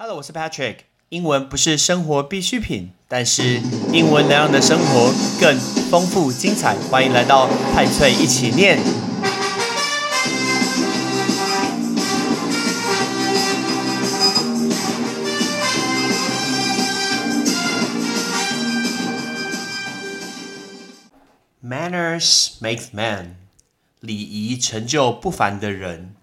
Hello，我是 Patrick。英文不是生活必需品，但是英文能让你的生活更丰富精彩。欢迎来到派翠一起念。Manners makes man，礼仪成就不凡的人。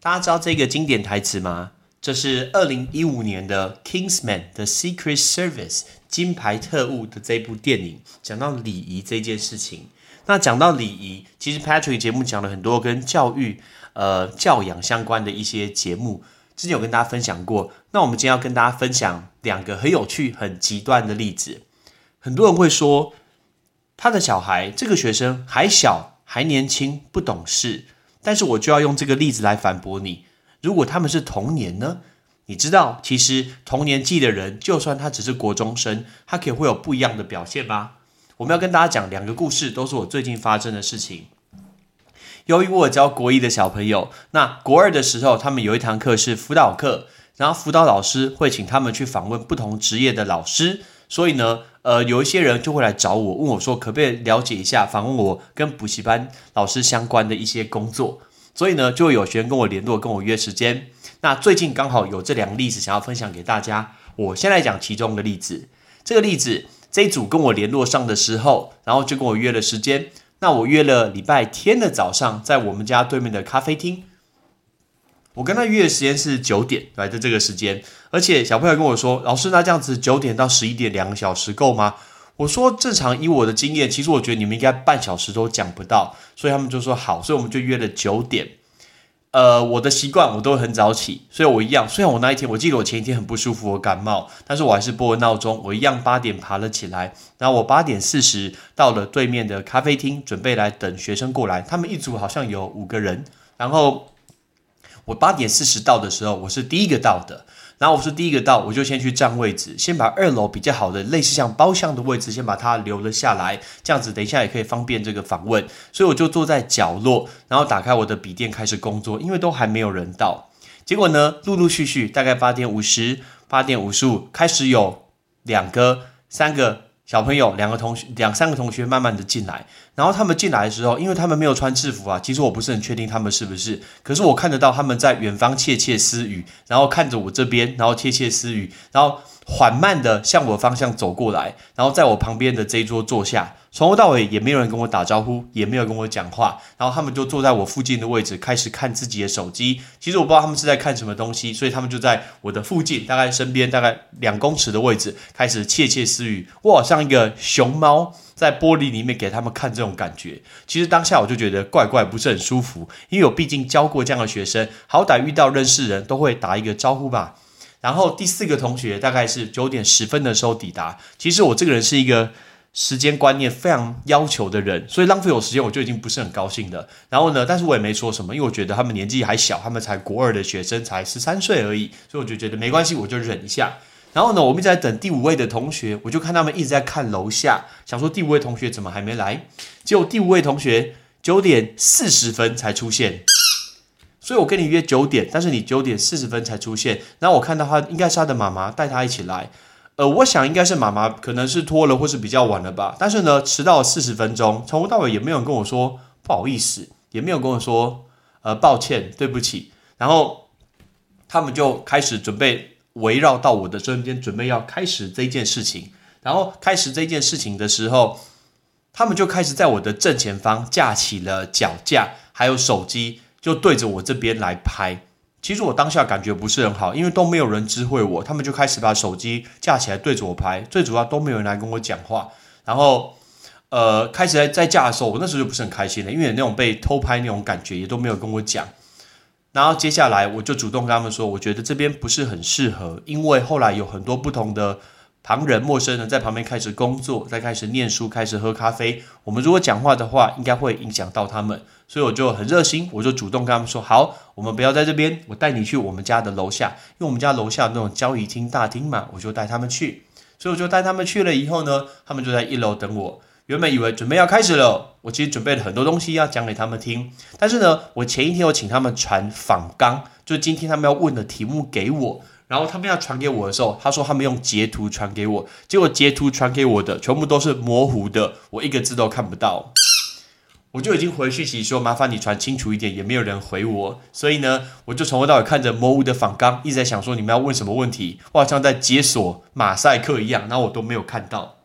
大家知道这个经典台词吗？这是二零一五年的《Kingsman》的《Secret Service》金牌特务的这部电影，讲到礼仪这件事情。那讲到礼仪，其实 Patrick 节目讲了很多跟教育、呃教养相关的一些节目，之前有跟大家分享过。那我们今天要跟大家分享两个很有趣、很极端的例子。很多人会说，他的小孩这个学生还小、还年轻、不懂事，但是我就要用这个例子来反驳你。如果他们是同年呢？你知道，其实同年纪的人，就算他只是国中生，他可以会有不一样的表现吗？我们要跟大家讲两个故事，都是我最近发生的事情。由于我教国一的小朋友，那国二的时候，他们有一堂课是辅导课，然后辅导老师会请他们去访问不同职业的老师，所以呢，呃，有一些人就会来找我，问我说，可不可以了解一下，访问我跟补习班老师相关的一些工作。所以呢，就有学生跟我联络，跟我约时间。那最近刚好有这两个例子想要分享给大家。我先来讲其中的例子。这个例子，这一组跟我联络上的时候，然后就跟我约了时间。那我约了礼拜天的早上，在我们家对面的咖啡厅。我跟他约的时间是九点，来的这个时间。而且小朋友跟我说：“老师，那这样子九点到十一点两个小时够吗？”我说正常以我的经验，其实我觉得你们应该半小时都讲不到，所以他们就说好，所以我们就约了九点。呃，我的习惯我都很早起，所以我一样。虽然我那一天我记得我前一天很不舒服，我感冒，但是我还是拨了闹钟，我一样八点爬了起来。然后我八点四十到了对面的咖啡厅，准备来等学生过来。他们一组好像有五个人，然后我八点四十到的时候，我是第一个到的。然后我是第一个到，我就先去占位置，先把二楼比较好的类似像包厢的位置先把它留了下来，这样子等一下也可以方便这个访问。所以我就坐在角落，然后打开我的笔电开始工作，因为都还没有人到。结果呢，陆陆续续大概八点五十、八点五十五开始有两个、三个。小朋友两个同学两三个同学慢慢的进来，然后他们进来的时候，因为他们没有穿制服啊，其实我不是很确定他们是不是，可是我看得到他们在远方窃窃私语，然后看着我这边，然后窃窃私语，然后缓慢的向我方向走过来，然后在我旁边的这一桌坐下。从头到尾也没有人跟我打招呼，也没有跟我讲话，然后他们就坐在我附近的位置，开始看自己的手机。其实我不知道他们是在看什么东西，所以他们就在我的附近，大概身边大概两公尺的位置，开始窃窃私语。我好像一个熊猫在玻璃里面给他们看这种感觉。其实当下我就觉得怪怪，不是很舒服，因为我毕竟教过这样的学生，好歹遇到认识人都会打一个招呼吧。然后第四个同学大概是九点十分的时候抵达。其实我这个人是一个。时间观念非常要求的人，所以浪费我时间，我就已经不是很高兴了。然后呢，但是我也没说什么，因为我觉得他们年纪还小，他们才国二的学生，才十三岁而已，所以我就觉得没关系，我就忍一下。然后呢，我们一直在等第五位的同学，我就看他们一直在看楼下，想说第五位同学怎么还没来？结果第五位同学九点四十分才出现，所以我跟你约九点，但是你九点四十分才出现。然后我看到他应该是他的妈妈带他一起来。呃，我想应该是妈妈可能是拖了，或是比较晚了吧。但是呢，迟到四十分钟，从头到尾也没有跟我说不好意思，也没有跟我说呃抱歉，对不起。然后他们就开始准备围绕到我的身边，准备要开始这件事情。然后开始这件事情的时候，他们就开始在我的正前方架起了脚架，还有手机，就对着我这边来拍。其实我当下感觉不是很好，因为都没有人知会我，他们就开始把手机架起来对着我拍，最主要都没有人来跟我讲话。然后，呃，开始在在架的时候，我那时候就不是很开心了，因为那种被偷拍那种感觉也都没有跟我讲。然后接下来我就主动跟他们说，我觉得这边不是很适合，因为后来有很多不同的。旁人、陌生人在旁边开始工作，再开始念书，开始喝咖啡。我们如果讲话的话，应该会影响到他们，所以我就很热心，我就主动跟他们说：“好，我们不要在这边，我带你去我们家的楼下，因为我们家楼下那种交易厅大厅嘛，我就带他们去。所以我就带他们去了以后呢，他们就在一楼等我。原本以为准备要开始了，我其实准备了很多东西要讲给他们听，但是呢，我前一天有请他们传访纲，就今天他们要问的题目给我。”然后他们要传给我的时候，他说他们用截图传给我，结果截图传给我的全部都是模糊的，我一个字都看不到。我就已经回讯息说麻烦你传清楚一点，也没有人回我，所以呢，我就从头到尾看着模糊的仿纲，一直在想说你们要问什么问题，我好像在解锁马赛克一样，然后我都没有看到。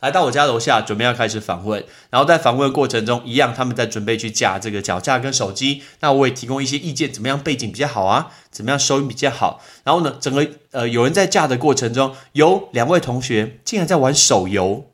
来到我家楼下，准备要开始访问，然后在访问的过程中，一样他们在准备去架这个脚架跟手机，那我也提供一些意见，怎么样背景比较好啊？怎么样收音比较好？然后呢，整个呃有人在架的过程中，有两位同学竟然在玩手游，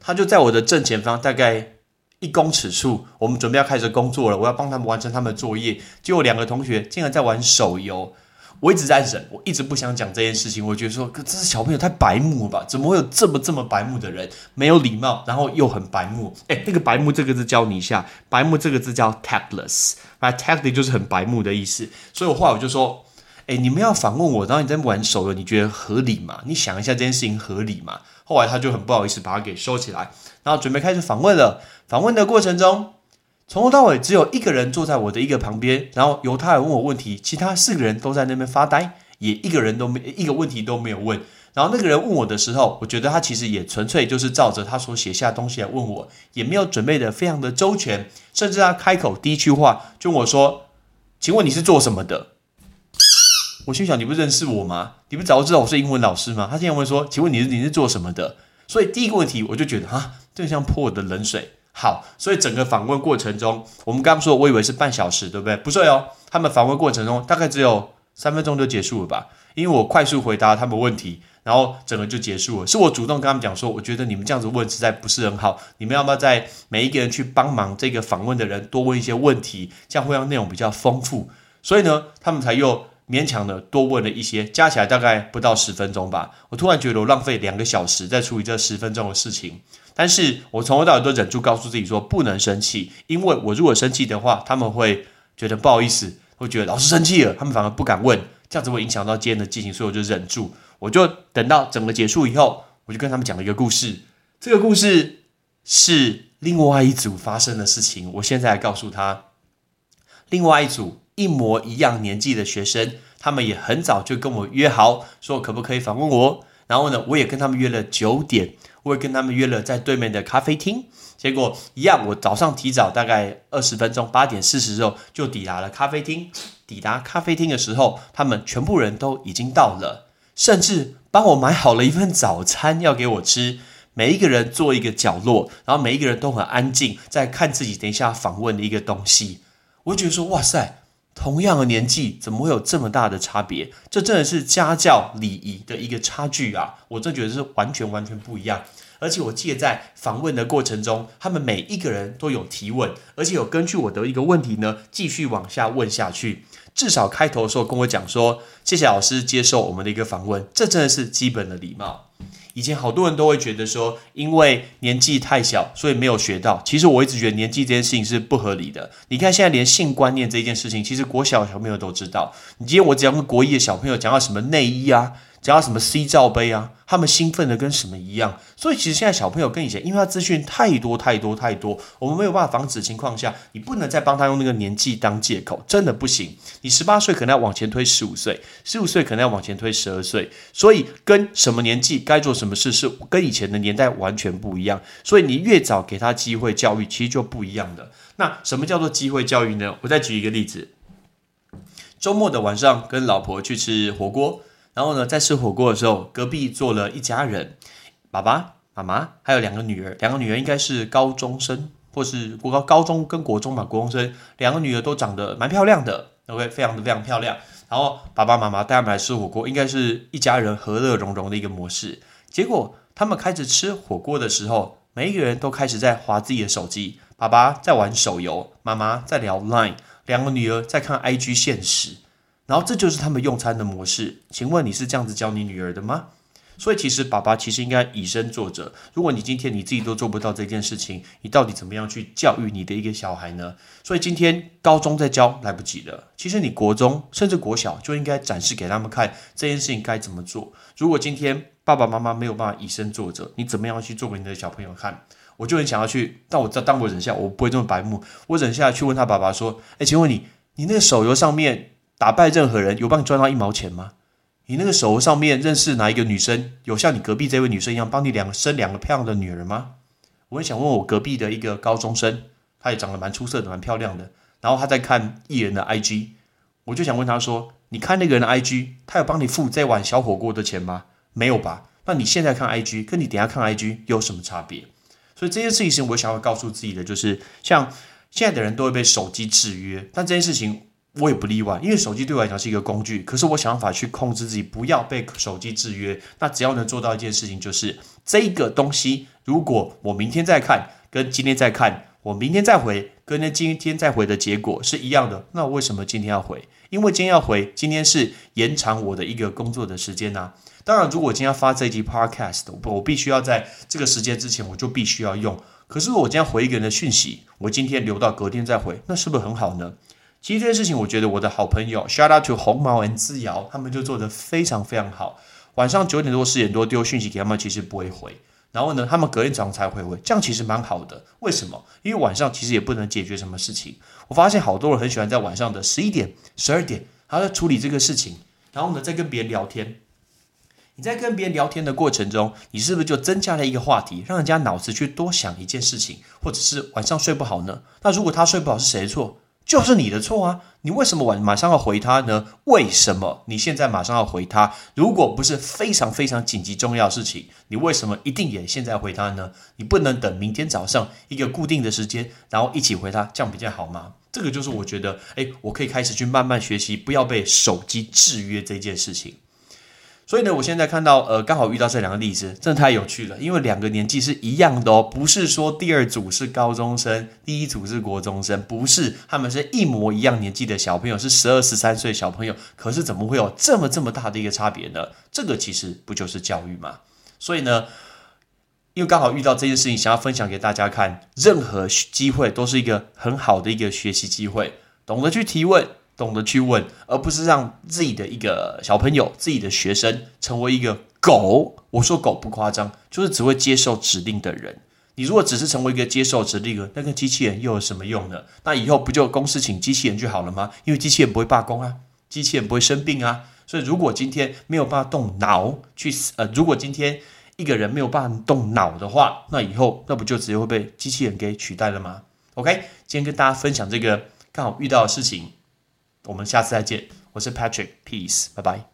他就在我的正前方，大概一公尺处，我们准备要开始工作了，我要帮他们完成他们的作业，结果两个同学竟然在玩手游。我一直在忍，我一直不想讲这件事情。我觉得说，这是小朋友太白目了吧？怎么会有这么这么白目的人？没有礼貌，然后又很白目。哎，那个“白目”这个字教你一下，“白目”这个字叫 tactless，right？tactless 就是很白目的意思。所以我后来我就说，哎，你们要反问我，然后你在玩手游，你觉得合理吗？你想一下这件事情合理吗？后来他就很不好意思把它给收起来，然后准备开始访问了。访问的过程中。从头到尾只有一个人坐在我的一个旁边，然后由他来问我问题，其他四个人都在那边发呆，也一个人都没一个问题都没有问。然后那个人问我的时候，我觉得他其实也纯粹就是照着他所写下东西来问我，也没有准备的非常的周全，甚至他开口第一句话就问我说：“请问你是做什么的？”我心想：“你不认识我吗？你不早就知道我是英文老师吗？”他竟然问说：“请问你是你是做什么的？”所以第一个问题我就觉得啊，就像泼我的冷水。好，所以整个访问过程中，我们刚刚说，我以为是半小时，对不对？不是哦，他们访问过程中大概只有三分钟就结束了吧？因为我快速回答他们问题，然后整个就结束了。是我主动跟他们讲说，我觉得你们这样子问实在不是很好，你们要不要在每一个人去帮忙这个访问的人多问一些问题，这样会让内容比较丰富。所以呢，他们才又勉强的多问了一些，加起来大概不到十分钟吧。我突然觉得我浪费两个小时在处理这十分钟的事情。但是我从头到尾都忍住，告诉自己说不能生气，因为我如果生气的话，他们会觉得不好意思，会觉得老师生气了，他们反而不敢问，这样子会影响到今天的进行，所以我就忍住，我就等到整个结束以后，我就跟他们讲了一个故事。这个故事是另外一组发生的事情，我现在来告诉他，另外一组一模一样年纪的学生，他们也很早就跟我约好，说可不可以访问我，然后呢，我也跟他们约了九点。我也跟他们约了在对面的咖啡厅，结果一样，我早上提早大概二十分钟，八点四十之后就抵达了咖啡厅。抵达咖啡厅的时候，他们全部人都已经到了，甚至帮我买好了一份早餐要给我吃。每一个人坐一个角落，然后每一个人都很安静，在看自己等一下访问的一个东西。我觉得说，哇塞！同样的年纪，怎么会有这么大的差别？这真的是家教礼仪的一个差距啊！我真觉得是完全完全不一样。而且我记得在访问的过程中，他们每一个人都有提问，而且有根据我的一个问题呢，继续往下问下去。至少开头的时候跟我讲说：“谢谢老师接受我们的一个访问。”这真的是基本的礼貌。以前好多人都会觉得说，因为年纪太小，所以没有学到。其实我一直觉得年纪这件事情是不合理的。你看现在连性观念这件事情，其实国小小朋友都知道。你今天我只要跟国一的小朋友讲到什么内衣啊。讲到什么 C 罩杯啊，他们兴奋的跟什么一样。所以其实现在小朋友跟以前，因为他资讯太多太多太多，我们没有办法防止情况下，你不能再帮他用那个年纪当借口，真的不行。你十八岁可能要往前推十五岁，十五岁可能要往前推十二岁。所以跟什么年纪该做什么事是跟以前的年代完全不一样。所以你越早给他机会教育，其实就不一样的。那什么叫做机会教育呢？我再举一个例子，周末的晚上跟老婆去吃火锅。然后呢，在吃火锅的时候，隔壁坐了一家人，爸爸妈妈还有两个女儿，两个女儿应该是高中生，或是国高高中跟国中吧，国中生，两个女儿都长得蛮漂亮的，OK，非常的非常漂亮。然后爸爸妈妈带他们来吃火锅，应该是一家人和乐融融的一个模式。结果他们开始吃火锅的时候，每一个人都开始在划自己的手机，爸爸在玩手游，妈妈在聊 Line，两个女儿在看 IG 现实。然后这就是他们用餐的模式。请问你是这样子教你女儿的吗？所以其实爸爸其实应该以身作则。如果你今天你自己都做不到这件事情，你到底怎么样去教育你的一个小孩呢？所以今天高中在教来不及了。其实你国中甚至国小就应该展示给他们看这件事情该怎么做。如果今天爸爸妈妈没有办法以身作则，你怎么样去做给你的小朋友看？我就很想要去，但我当我忍下，我不会这么白目。我忍下去问他爸爸说：“哎，请问你，你那个手游上面？”打败任何人有帮你赚到一毛钱吗？你那个手上面认识哪一个女生，有像你隔壁这位女生一样帮你两个生两个漂亮的女儿吗？我很想问我隔壁的一个高中生，她也长得蛮出色的，蛮漂亮的。然后他在看艺人的 IG，我就想问他说：“你看那个人的 IG，他有帮你付这碗小火锅的钱吗？没有吧？那你现在看 IG，跟你等下看 IG 有什么差别？”所以这件事情，我想要告诉自己的就是，像现在的人都会被手机制约，但这件事情我也不例外，因为手机对我来讲是一个工具。可是我想法去控制自己，不要被手机制约。那只要能做到一件事情，就是这个东西，如果我明天再看，跟今天再看。我明天再回，跟那今天再回的结果是一样的。那为什么今天要回？因为今天要回，今天是延长我的一个工作的时间呐。当然，如果今天要发这一集 podcast，我必须要在这个时间之前，我就必须要用。可是我今天回一个人的讯息，我今天留到隔天再回，那是不是很好呢？其实这件事情，我觉得我的好朋友 shout out to 红毛 and 自瑶，他们就做的非常非常好。晚上九点多、十点多丢讯息给他们，其实不会回。然后呢，他们隔天早上才会回，这样其实蛮好的。为什么？因为晚上其实也不能解决什么事情。我发现好多人很喜欢在晚上的十一点、十二点，还在处理这个事情。然后呢，再跟别人聊天。你在跟别人聊天的过程中，你是不是就增加了一个话题，让人家脑子去多想一件事情，或者是晚上睡不好呢？那如果他睡不好，是谁的错？就是你的错啊！你为什么晚马上要回他呢？为什么你现在马上要回他？如果不是非常非常紧急重要事情，你为什么一定也现在回他呢？你不能等明天早上一个固定的时间，然后一起回他，这样比较好吗？这个就是我觉得，哎，我可以开始去慢慢学习，不要被手机制约这件事情。所以呢，我现在看到，呃，刚好遇到这两个例子，真的太有趣了。因为两个年纪是一样的哦，不是说第二组是高中生，第一组是国中生，不是，他们是一模一样年纪的小朋友，是十二十三岁小朋友。可是怎么会有这么这么大的一个差别呢？这个其实不就是教育吗？所以呢，因为刚好遇到这件事情，想要分享给大家看，任何机会都是一个很好的一个学习机会，懂得去提问。懂得去问，而不是让自己的一个小朋友、自己的学生成为一个狗。我说狗不夸张，就是只会接受指令的人。你如果只是成为一个接受指令的，那个机器人又有什么用呢？那以后不就公司请机器人就好了吗？因为机器人不会罢工啊，机器人不会生病啊。所以如果今天没有办法动脑去呃，如果今天一个人没有办法动脑的话，那以后那不就直接会被机器人给取代了吗？OK，今天跟大家分享这个刚好遇到的事情。我们下次再见，我是 Patrick，Peace，拜拜。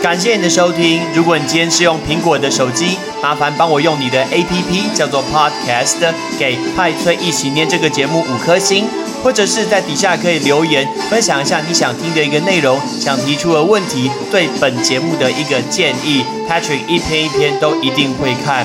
感谢你的收听。如果你今天是用苹果的手机，麻烦帮我用你的 APP 叫做 Podcast，给派崔一起念这个节目五颗星，或者是在底下可以留言分享一下你想听的一个内容，想提出的问题，对本节目的一个建议，Patrick 一篇一篇都一定会看。